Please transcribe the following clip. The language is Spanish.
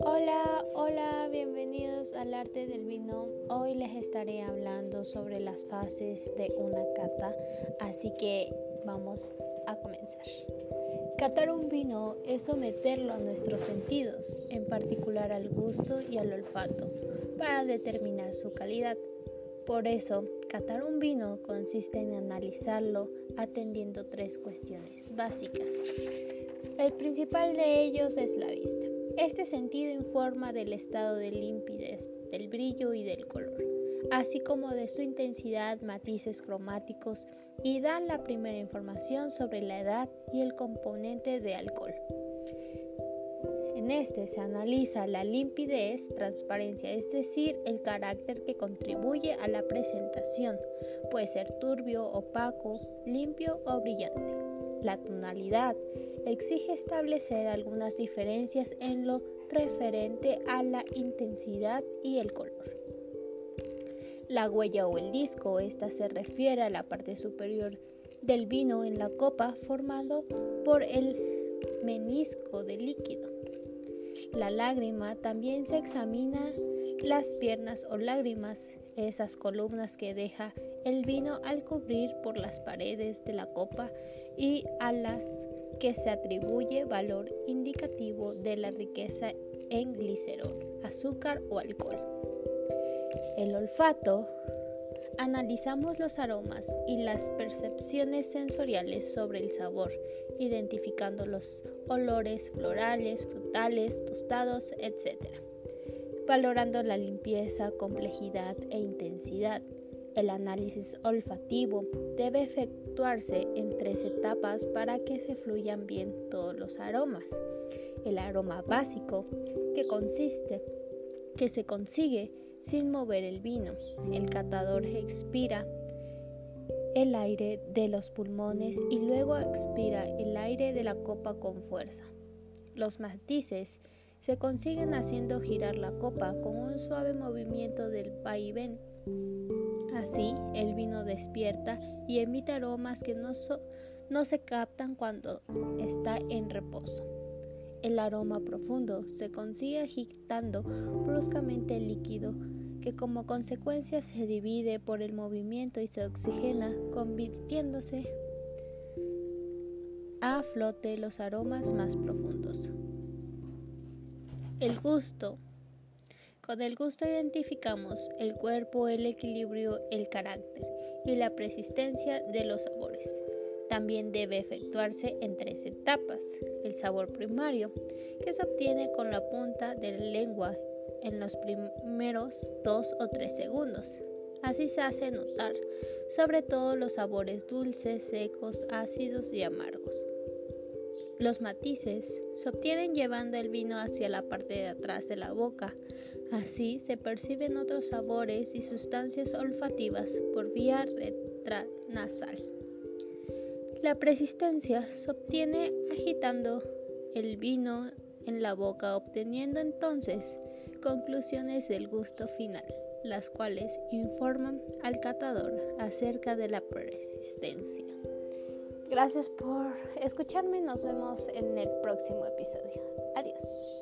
Hola, hola, bienvenidos al arte del vino. Hoy les estaré hablando sobre las fases de una cata, así que vamos a comenzar. Catar un vino es someterlo a nuestros sentidos, en particular al gusto y al olfato, para determinar su calidad. Por eso, catar un vino consiste en analizarlo atendiendo tres cuestiones básicas. El principal de ellos es la vista. Este sentido informa del estado de limpidez, del brillo y del color así como de su intensidad, matices cromáticos y dan la primera información sobre la edad y el componente de alcohol. En este se analiza la limpidez, transparencia, es decir, el carácter que contribuye a la presentación. Puede ser turbio, opaco, limpio o brillante. La tonalidad exige establecer algunas diferencias en lo referente a la intensidad y el color. La huella o el disco, esta se refiere a la parte superior del vino en la copa formado por el menisco de líquido. La lágrima también se examina las piernas o lágrimas, esas columnas que deja el vino al cubrir por las paredes de la copa y a las que se atribuye valor indicativo de la riqueza en glicerol, azúcar o alcohol. El olfato, analizamos los aromas y las percepciones sensoriales sobre el sabor, identificando los olores florales, tostados, etc. Valorando la limpieza, complejidad e intensidad. El análisis olfativo debe efectuarse en tres etapas para que se fluyan bien todos los aromas. El aroma básico, que consiste, que se consigue sin mover el vino. El catador expira el aire de los pulmones y luego expira el aire de la copa con fuerza. Los matices se consiguen haciendo girar la copa con un suave movimiento del vaivén. Así, el vino despierta y emite aromas que no, no se captan cuando está en reposo. El aroma profundo se consigue agitando bruscamente el líquido que como consecuencia se divide por el movimiento y se oxigena, convirtiéndose a flote los aromas más profundos. El gusto. Con el gusto identificamos el cuerpo, el equilibrio, el carácter y la persistencia de los sabores. También debe efectuarse en tres etapas. El sabor primario, que se obtiene con la punta de la lengua en los primeros dos o tres segundos. Así se hace notar, sobre todo los sabores dulces, secos, ácidos y amargos. Los matices se obtienen llevando el vino hacia la parte de atrás de la boca. Así se perciben otros sabores y sustancias olfativas por vía retranasal. La persistencia se obtiene agitando el vino en la boca, obteniendo entonces conclusiones del gusto final, las cuales informan al catador acerca de la persistencia. Gracias por escucharme, nos vemos en el próximo episodio. Adiós.